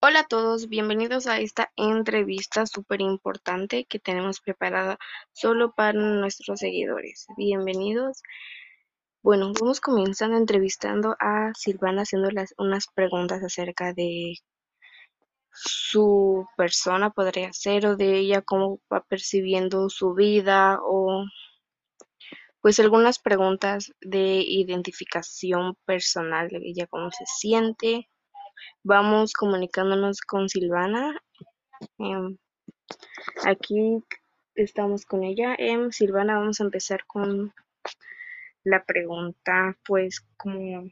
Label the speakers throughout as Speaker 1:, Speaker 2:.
Speaker 1: Hola a todos, bienvenidos a esta entrevista súper importante que tenemos preparada solo para nuestros seguidores. Bienvenidos. Bueno, vamos comenzando entrevistando a Silvana haciéndoles unas preguntas acerca de su persona, podría ser, o de ella, cómo va percibiendo su vida, o pues algunas preguntas de identificación personal de ella, cómo se siente. Vamos comunicándonos con Silvana. Em, aquí estamos con ella. Em, Silvana, vamos a empezar con la pregunta, pues como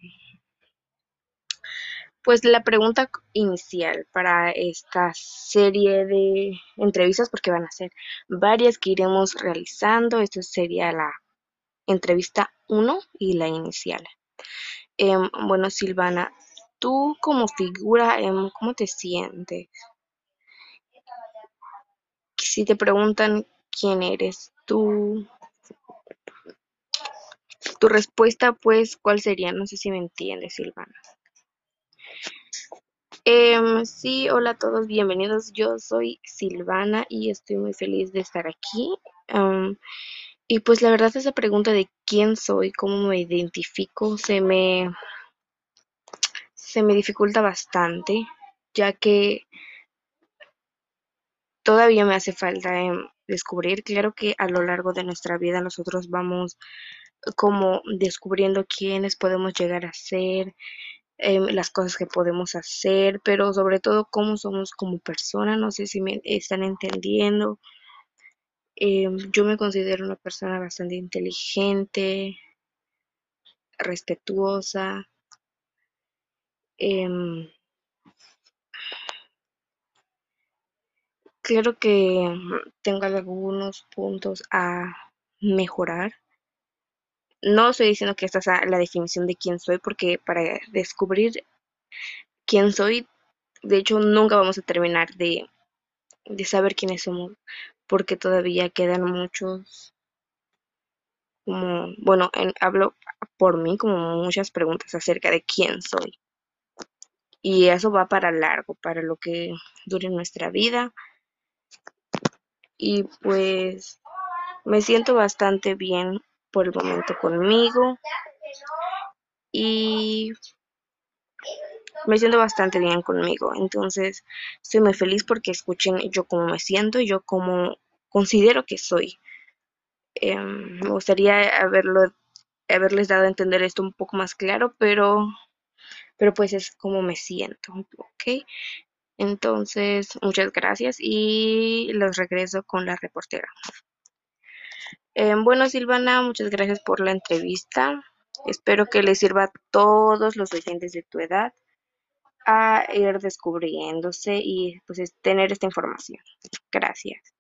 Speaker 1: pues la pregunta inicial para esta serie de entrevistas, porque van a ser varias que iremos realizando. Esta sería la entrevista 1 y la inicial. Em, bueno, Silvana, tú como figura, em, ¿cómo te sientes? Si te preguntan quién eres tú, tu respuesta, pues, ¿cuál sería? No sé si me entiendes, Silvana. Em, sí, hola a todos, bienvenidos. Yo soy Silvana y estoy muy feliz de estar aquí. Em, y pues la verdad esa pregunta de quién soy, cómo me identifico, se me se me dificulta bastante, ya que todavía me hace falta em, descubrir. Claro que a lo largo de nuestra vida nosotros vamos como descubriendo quiénes podemos llegar a ser, em, las cosas que podemos hacer, pero sobre todo cómo somos como personas. No sé si me están entendiendo. Em, yo me considero una persona bastante inteligente, respetuosa. Em, claro que tengo algunos puntos a mejorar. No estoy diciendo que esta sea la definición de quién soy, porque para descubrir quién soy, de hecho, nunca vamos a terminar de, de saber quiénes somos, porque todavía quedan muchos, como, bueno, en- hablo por mí, como muchas preguntas acerca de quién soy. Y eso va para largo, para lo que dure nuestra vida. Y pues me siento bastante bien por el momento conmigo. Y me siento bastante bien conmigo. Entonces, estoy muy feliz porque escuchen yo cómo me siento y yo cómo considero que soy. Em, me gustaría haberlo, haberles dado a entender esto un poco más claro, pero, pero pues es como me siento, ¿ok? Entonces, muchas gracias y los regreso con la reportera. Em, bueno, Silvana, muchas gracias por la entrevista. Espero que les sirva a todos los oyentes de tu edad a ir descubriéndose y pues es tener esta información. Gracias.